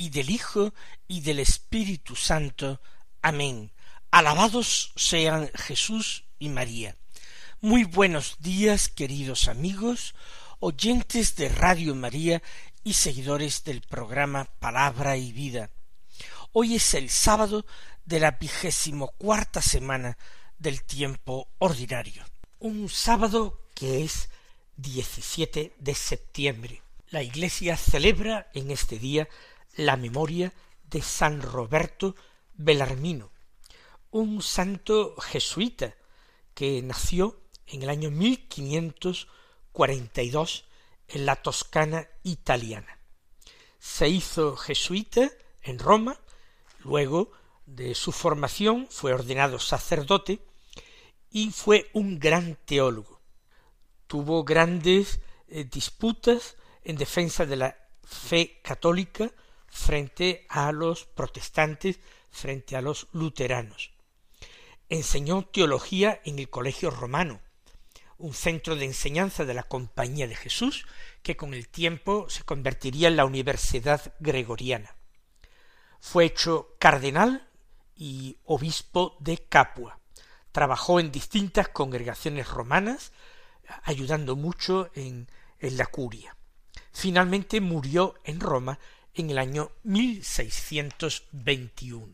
y del Hijo y del Espíritu Santo. Amén. Alabados sean Jesús y María. Muy buenos días, queridos amigos, oyentes de Radio María y seguidores del programa Palabra y Vida. Hoy es el sábado de la vigésimo cuarta semana del tiempo ordinario. Un sábado que es 17 de septiembre. La Iglesia celebra en este día la memoria de San Roberto Belarmino, un santo jesuita que nació en el año 1542 en la Toscana italiana. Se hizo jesuita en Roma, luego de su formación fue ordenado sacerdote y fue un gran teólogo. Tuvo grandes eh, disputas en defensa de la fe católica frente a los protestantes, frente a los luteranos. Enseñó teología en el Colegio Romano, un centro de enseñanza de la Compañía de Jesús, que con el tiempo se convertiría en la Universidad Gregoriana. Fue hecho cardenal y obispo de Capua. Trabajó en distintas congregaciones romanas, ayudando mucho en, en la curia. Finalmente murió en Roma en el año 1621.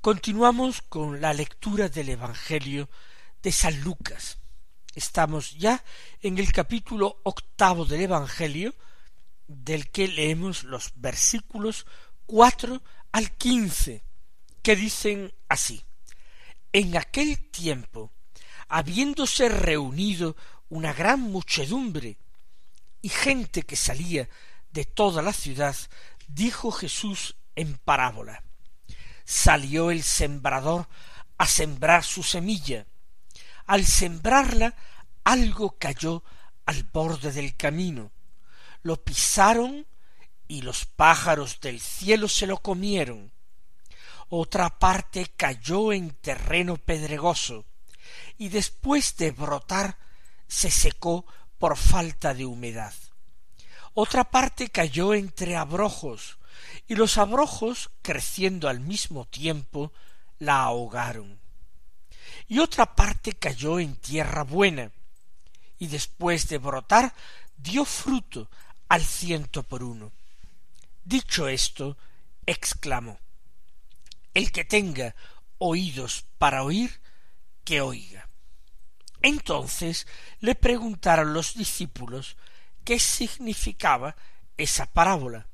Continuamos con la lectura del Evangelio de San Lucas. Estamos ya en el capítulo octavo del Evangelio, del que leemos los versículos cuatro al quince, que dicen así En aquel tiempo, habiéndose reunido una gran muchedumbre y gente que salía de toda la ciudad, dijo Jesús en parábola. Salió el sembrador a sembrar su semilla. Al sembrarla, algo cayó al borde del camino. Lo pisaron y los pájaros del cielo se lo comieron. Otra parte cayó en terreno pedregoso y después de brotar se secó por falta de humedad. Otra parte cayó entre abrojos, y los abrojos, creciendo al mismo tiempo, la ahogaron. Y otra parte cayó en tierra buena, y después de brotar dio fruto al ciento por uno. Dicho esto, exclamó El que tenga oídos para oír, que oiga. Entonces le preguntaron los discípulos qué significaba esa parábola.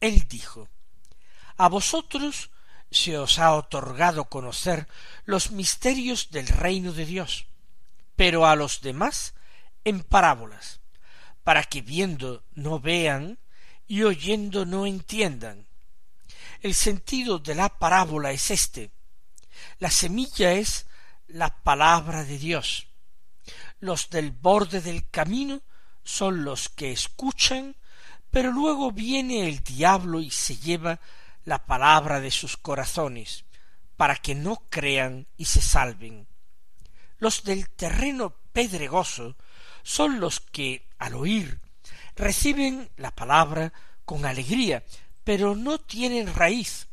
Él dijo A vosotros se os ha otorgado conocer los misterios del reino de Dios, pero a los demás en parábolas, para que viendo no vean y oyendo no entiendan. El sentido de la parábola es este. La semilla es la palabra de Dios. Los del borde del camino son los que escuchan, pero luego viene el diablo y se lleva la palabra de sus corazones, para que no crean y se salven. Los del terreno pedregoso son los que, al oír, reciben la palabra con alegría, pero no tienen raíz.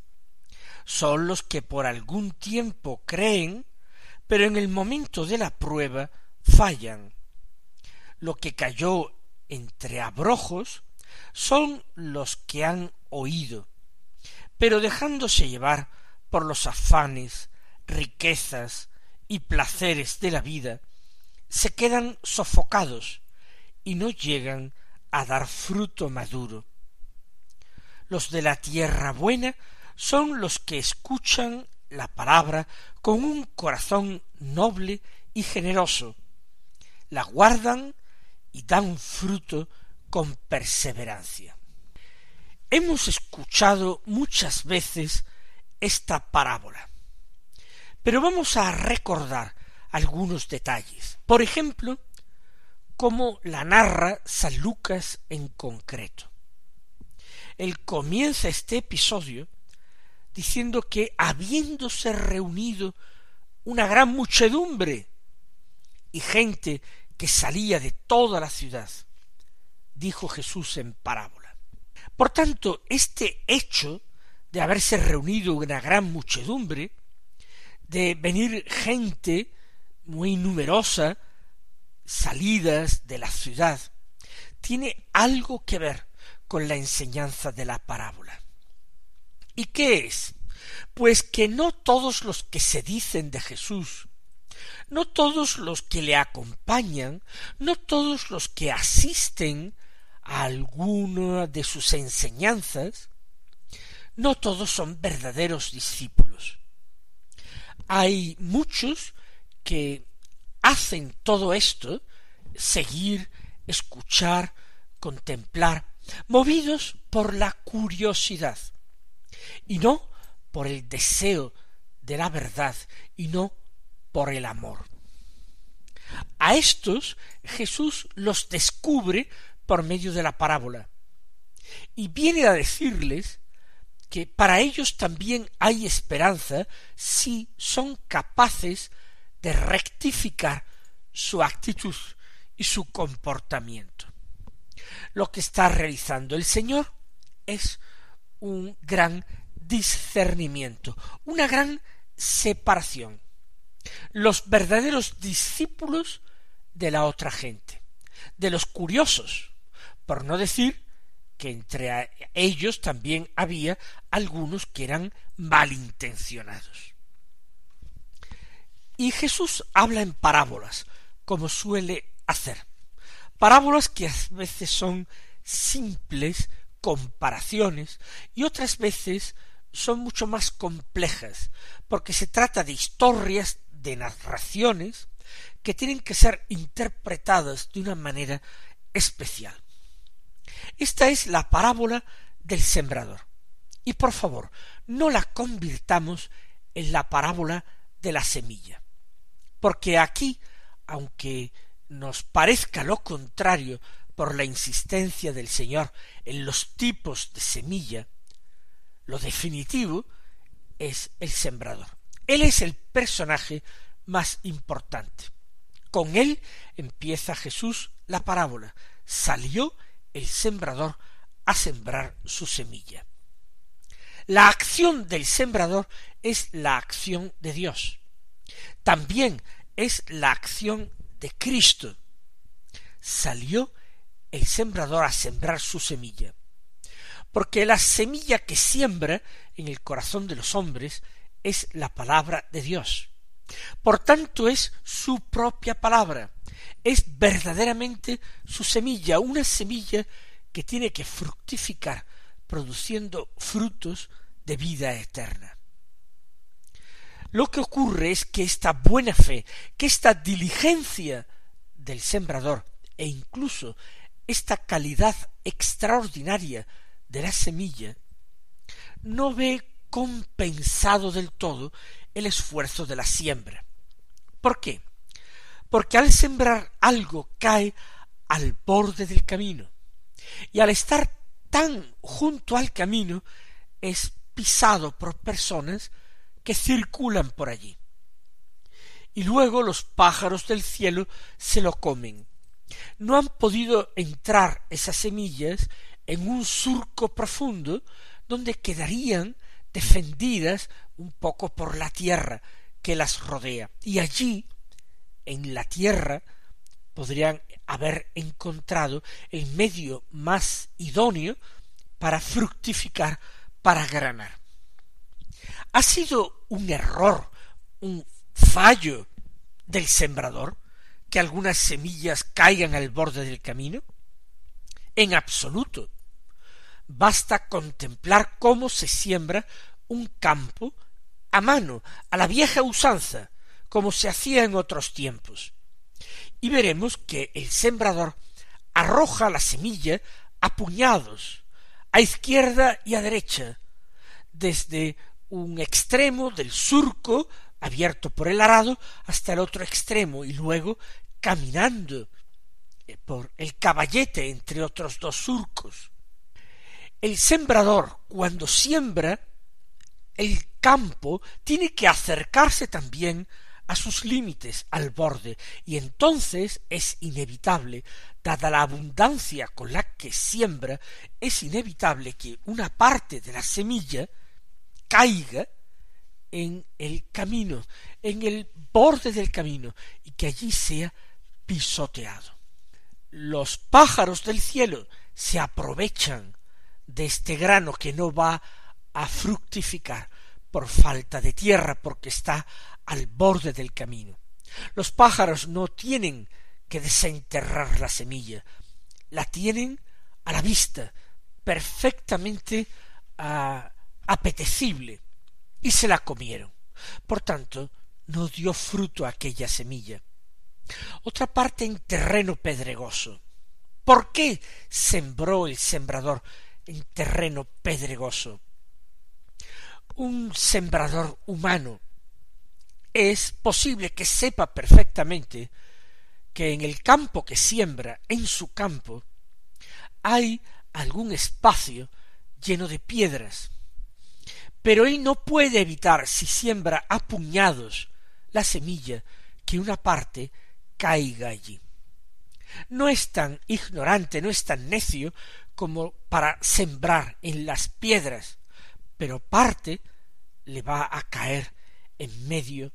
Son los que por algún tiempo creen, pero en el momento de la prueba fallan. Lo que cayó entre abrojos son los que han oído, pero dejándose llevar por los afanes, riquezas y placeres de la vida, se quedan sofocados y no llegan a dar fruto maduro. Los de la tierra buena son los que escuchan la palabra con un corazón noble y generoso, la guardan y dan fruto con perseverancia. Hemos escuchado muchas veces esta parábola. Pero vamos a recordar algunos detalles. Por ejemplo, cómo la narra San Lucas en concreto. Él comienza este episodio diciendo que habiéndose reunido una gran muchedumbre y gente que salía de toda la ciudad, dijo Jesús en parábola. Por tanto, este hecho de haberse reunido una gran muchedumbre, de venir gente muy numerosa, salidas de la ciudad, tiene algo que ver con la enseñanza de la parábola. ¿Y qué es? Pues que no todos los que se dicen de Jesús, no todos los que le acompañan, no todos los que asisten a alguna de sus enseñanzas, no todos son verdaderos discípulos. Hay muchos que hacen todo esto, seguir, escuchar, contemplar, movidos por la curiosidad, y no por el deseo de la verdad, y no por el amor. A estos Jesús los descubre por medio de la parábola, y viene a decirles que para ellos también hay esperanza si son capaces de rectificar su actitud y su comportamiento. Lo que está realizando el Señor es un gran discernimiento, una gran separación. Los verdaderos discípulos de la otra gente, de los curiosos, por no decir que entre ellos también había algunos que eran malintencionados. Y Jesús habla en parábolas, como suele hacer. Parábolas que a veces son simples comparaciones y otras veces son mucho más complejas, porque se trata de historias, de narraciones, que tienen que ser interpretadas de una manera especial. Esta es la parábola del sembrador. Y por favor, no la convirtamos en la parábola de la semilla. Porque aquí, aunque nos parezca lo contrario por la insistencia del Señor en los tipos de semilla, lo definitivo es el sembrador. Él es el personaje más importante. Con él empieza Jesús la parábola. Salió el sembrador a sembrar su semilla. La acción del sembrador es la acción de Dios. También es la acción de Cristo. Salió el sembrador a sembrar su semilla. Porque la semilla que siembra en el corazón de los hombres es la palabra de Dios. Por tanto es su propia palabra, es verdaderamente su semilla, una semilla que tiene que fructificar produciendo frutos de vida eterna. Lo que ocurre es que esta buena fe, que esta diligencia del sembrador e incluso esta calidad extraordinaria de la semilla, no ve compensado del todo el esfuerzo de la siembra. ¿Por qué? Porque al sembrar algo cae al borde del camino, y al estar tan junto al camino es pisado por personas que circulan por allí. Y luego los pájaros del cielo se lo comen. No han podido entrar esas semillas en un surco profundo donde quedarían defendidas un poco por la tierra que las rodea. Y allí, en la tierra, podrían haber encontrado el medio más idóneo para fructificar, para granar. ¿Ha sido un error, un fallo del sembrador que algunas semillas caigan al borde del camino? En absoluto. Basta contemplar cómo se siembra un campo a mano, a la vieja usanza, como se hacía en otros tiempos. Y veremos que el sembrador arroja la semilla a puñados, a izquierda y a derecha, desde un extremo del surco abierto por el arado hasta el otro extremo y luego caminando eh, por el caballete entre otros dos surcos. El sembrador, cuando siembra el campo, tiene que acercarse también a sus límites, al borde, y entonces es inevitable, dada la abundancia con la que siembra, es inevitable que una parte de la semilla caiga en el camino, en el borde del camino, y que allí sea pisoteado. Los pájaros del cielo se aprovechan de este grano que no va a fructificar por falta de tierra, porque está al borde del camino. Los pájaros no tienen que desenterrar la semilla, la tienen a la vista, perfectamente ah, apetecible, y se la comieron. Por tanto, no dio fruto aquella semilla. Otra parte en terreno pedregoso. ¿Por qué sembró el sembrador en terreno pedregoso? Un sembrador humano es posible que sepa perfectamente que en el campo que siembra, en su campo, hay algún espacio lleno de piedras, pero él no puede evitar, si siembra a puñados la semilla, que una parte caiga allí. No es tan ignorante, no es tan necio como para sembrar en las piedras, pero parte le va a caer en medio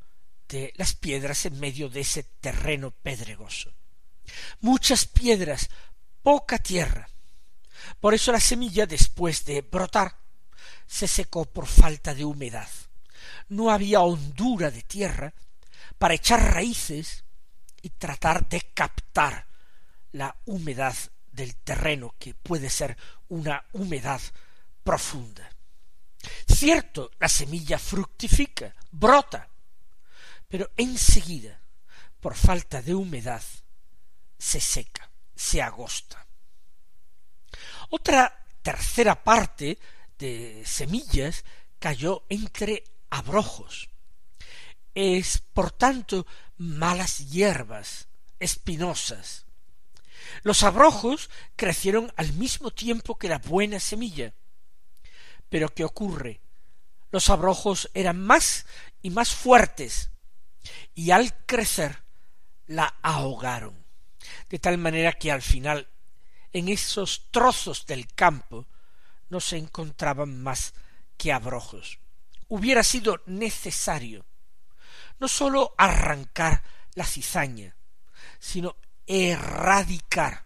de las piedras, en medio de ese terreno pedregoso. Muchas piedras, poca tierra. Por eso la semilla, después de brotar, se secó por falta de humedad. No había hondura de tierra para echar raíces y tratar de captar la humedad del terreno, que puede ser una humedad profunda. Cierto, la semilla fructifica, brota, pero enseguida, por falta de humedad, se seca, se agosta. Otra tercera parte de semillas cayó entre abrojos. Es, por tanto, malas hierbas, espinosas. Los abrojos crecieron al mismo tiempo que la buena semilla. Pero ¿qué ocurre? Los abrojos eran más y más fuertes, y al crecer la ahogaron, de tal manera que al final en esos trozos del campo no se encontraban más que abrojos. Hubiera sido necesario no sólo arrancar la cizaña, sino erradicar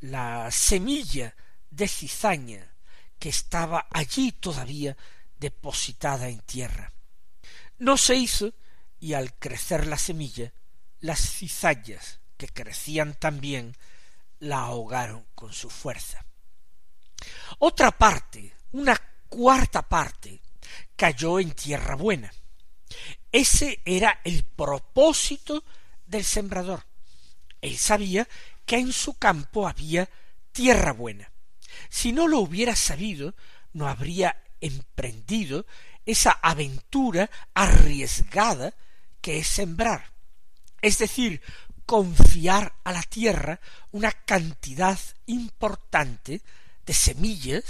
la semilla de cizaña que estaba allí todavía depositada en tierra. No se hizo, y al crecer la semilla, las cizañas que crecían también la ahogaron con su fuerza. Otra parte, una cuarta parte, cayó en tierra buena. Ese era el propósito del sembrador. Él sabía que en su campo había tierra buena. Si no lo hubiera sabido, no habría emprendido esa aventura arriesgada que es sembrar. Es decir, confiar a la tierra una cantidad importante de semillas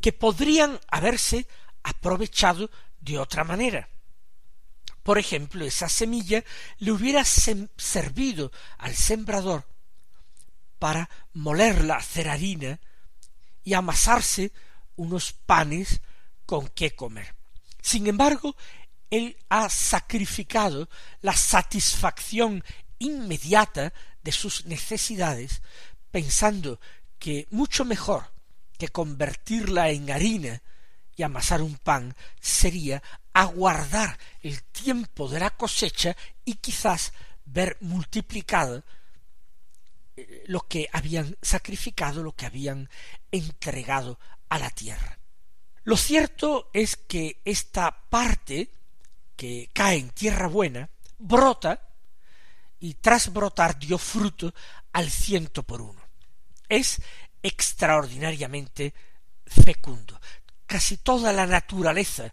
que podrían haberse aprovechado de otra manera. Por ejemplo, esa semilla le hubiera servido al sembrador para moler la harina y amasarse unos panes con qué comer. Sin embargo, él ha sacrificado la satisfacción inmediata de sus necesidades, pensando que mucho mejor que convertirla en harina amasar un pan sería aguardar el tiempo de la cosecha y quizás ver multiplicado eh, lo que habían sacrificado, lo que habían entregado a la tierra. Lo cierto es que esta parte que cae en tierra buena brota y tras brotar dio fruto al ciento por uno. Es extraordinariamente fecundo. Casi toda la naturaleza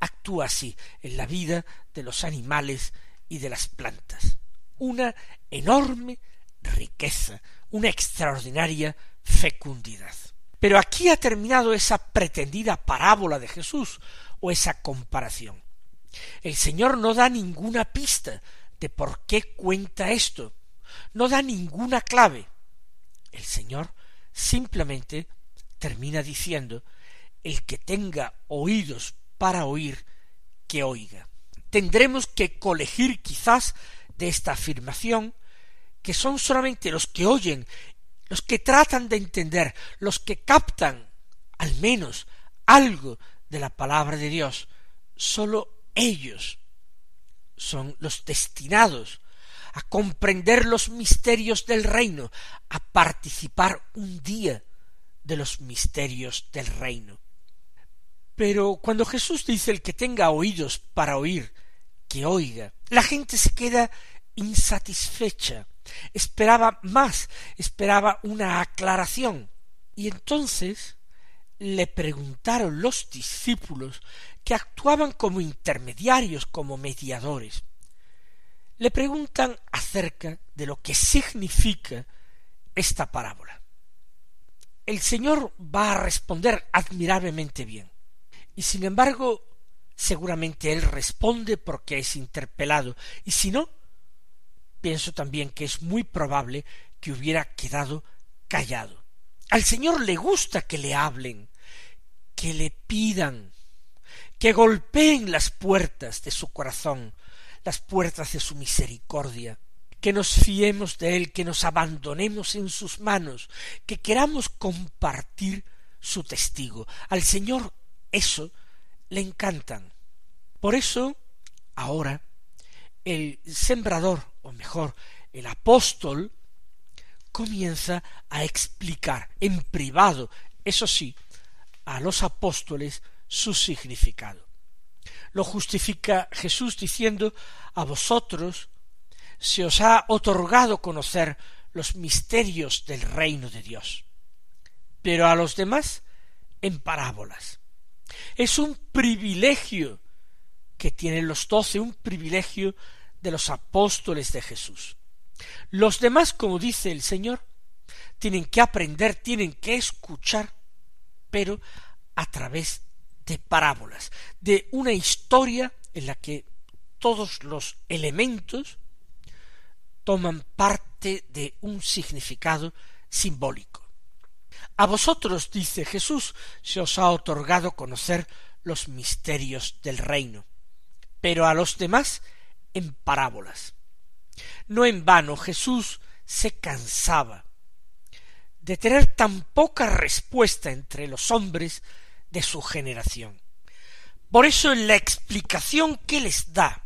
actúa así en la vida de los animales y de las plantas. Una enorme riqueza, una extraordinaria fecundidad. Pero aquí ha terminado esa pretendida parábola de Jesús o esa comparación. El Señor no da ninguna pista de por qué cuenta esto, no da ninguna clave. El Señor simplemente termina diciendo el que tenga oídos para oír, que oiga. Tendremos que colegir quizás de esta afirmación que son solamente los que oyen, los que tratan de entender, los que captan al menos algo de la palabra de Dios, sólo ellos son los destinados a comprender los misterios del reino, a participar un día de los misterios del reino. Pero cuando Jesús dice el que tenga oídos para oír, que oiga, la gente se queda insatisfecha, esperaba más, esperaba una aclaración. Y entonces le preguntaron los discípulos que actuaban como intermediarios, como mediadores. Le preguntan acerca de lo que significa esta parábola. El Señor va a responder admirablemente bien. Y sin embargo, seguramente Él responde porque es interpelado. Y si no, pienso también que es muy probable que hubiera quedado callado. Al Señor le gusta que le hablen, que le pidan, que golpeen las puertas de su corazón, las puertas de su misericordia, que nos fiemos de Él, que nos abandonemos en sus manos, que queramos compartir su testigo. Al Señor eso le encantan. Por eso, ahora, el sembrador, o mejor, el apóstol, comienza a explicar en privado, eso sí, a los apóstoles su significado. Lo justifica Jesús diciendo a vosotros se os ha otorgado conocer los misterios del reino de Dios, pero a los demás en parábolas. Es un privilegio que tienen los doce, un privilegio de los apóstoles de Jesús. Los demás, como dice el Señor, tienen que aprender, tienen que escuchar, pero a través de parábolas, de una historia en la que todos los elementos toman parte de un significado simbólico. A vosotros, dice Jesús, se os ha otorgado conocer los misterios del reino, pero a los demás en parábolas. No en vano Jesús se cansaba de tener tan poca respuesta entre los hombres de su generación. Por eso en la explicación que les da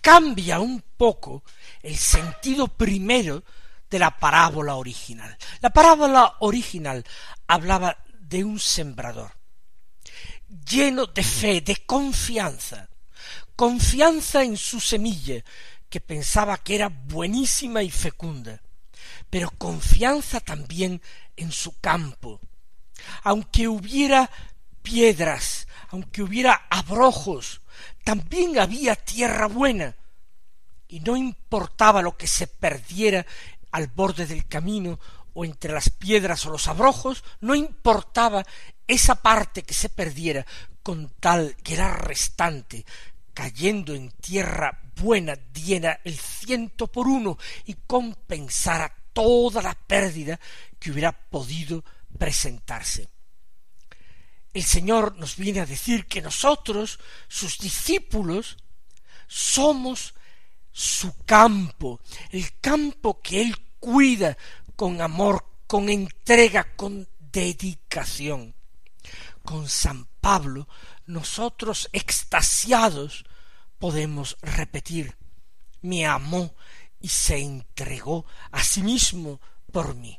cambia un poco el sentido primero de la parábola original. La parábola original hablaba de un sembrador lleno de fe, de confianza, confianza en su semilla, que pensaba que era buenísima y fecunda, pero confianza también en su campo. Aunque hubiera piedras, aunque hubiera abrojos, también había tierra buena, y no importaba lo que se perdiera al borde del camino o entre las piedras o los abrojos, no importaba esa parte que se perdiera con tal que era restante, cayendo en tierra buena, diera el ciento por uno y compensara toda la pérdida que hubiera podido presentarse. El Señor nos viene a decir que nosotros, sus discípulos, somos su campo, el campo que Él cuida con amor, con entrega, con dedicación. Con San Pablo, nosotros extasiados podemos repetir, me amó y se entregó a sí mismo por mí.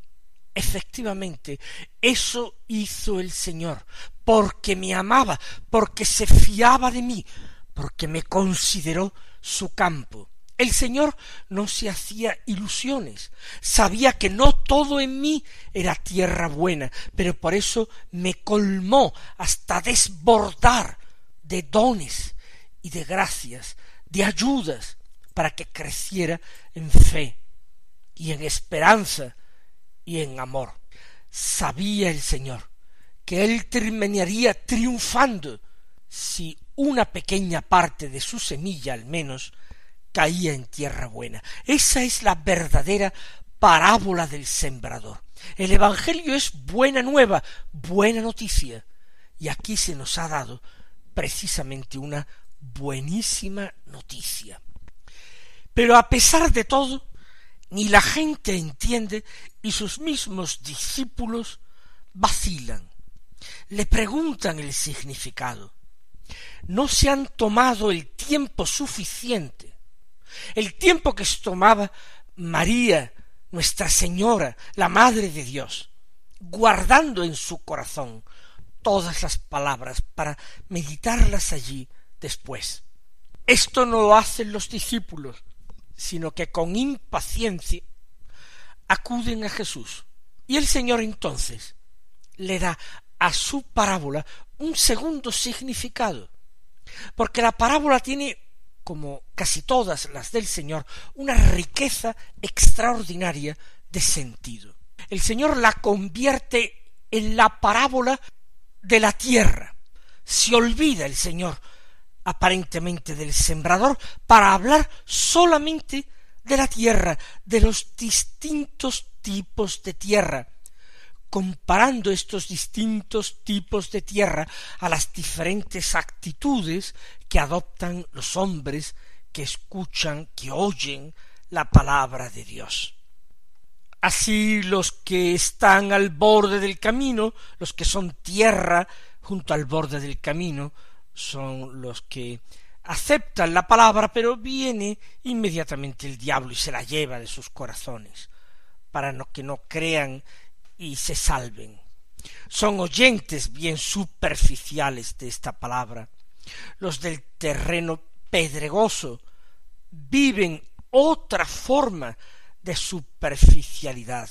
Efectivamente, eso hizo el Señor, porque me amaba, porque se fiaba de mí, porque me consideró su campo. El Señor no se hacía ilusiones, sabía que no todo en mí era tierra buena, pero por eso me colmó hasta desbordar de dones y de gracias, de ayudas, para que creciera en fe y en esperanza y en amor. Sabía el Señor que él terminaría triunfando si una pequeña parte de su semilla al menos caía en tierra buena. Esa es la verdadera parábola del sembrador. El Evangelio es buena nueva, buena noticia. Y aquí se nos ha dado precisamente una buenísima noticia. Pero a pesar de todo, ni la gente entiende y sus mismos discípulos vacilan, le preguntan el significado. No se han tomado el tiempo suficiente, el tiempo que se tomaba María, Nuestra Señora, la Madre de Dios, guardando en su corazón todas las palabras para meditarlas allí después. Esto no lo hacen los discípulos, sino que con impaciencia acuden a Jesús. Y el Señor entonces le da a su parábola un segundo significado, porque la parábola tiene, como casi todas las del Señor, una riqueza extraordinaria de sentido. El Señor la convierte en la parábola de la tierra. Se olvida el Señor aparentemente del sembrador para hablar solamente de la tierra, de los distintos tipos de tierra, comparando estos distintos tipos de tierra a las diferentes actitudes que adoptan los hombres que escuchan, que oyen la palabra de Dios. Así los que están al borde del camino, los que son tierra junto al borde del camino, son los que aceptan la palabra, pero viene inmediatamente el diablo y se la lleva de sus corazones, para que no crean y se salven. Son oyentes bien superficiales de esta palabra. Los del terreno pedregoso viven otra forma de superficialidad.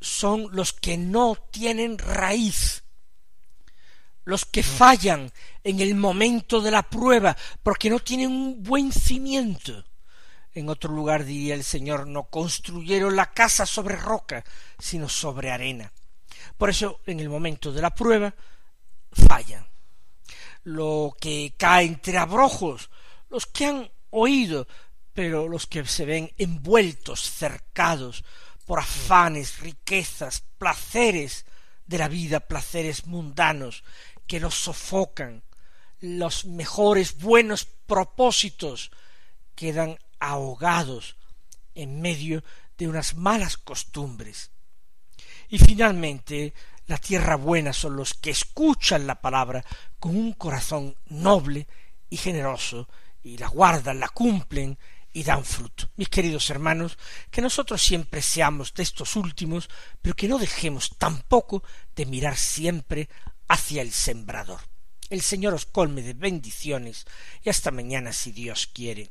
Son los que no tienen raíz, los que fallan en el momento de la prueba, porque no tienen un buen cimiento. En otro lugar diría el Señor, no construyeron la casa sobre roca, sino sobre arena. Por eso, en el momento de la prueba, fallan. Lo que cae entre abrojos, los que han oído, pero los que se ven envueltos, cercados por afanes, riquezas, placeres de la vida, placeres mundanos, que los sofocan, los mejores buenos propósitos quedan ahogados en medio de unas malas costumbres. Y finalmente, la tierra buena son los que escuchan la palabra con un corazón noble y generoso, y la guardan, la cumplen y dan fruto. Mis queridos hermanos, que nosotros siempre seamos de estos últimos, pero que no dejemos tampoco de mirar siempre hacia el sembrador. El Señor os colme de bendiciones y hasta mañana si Dios quiere.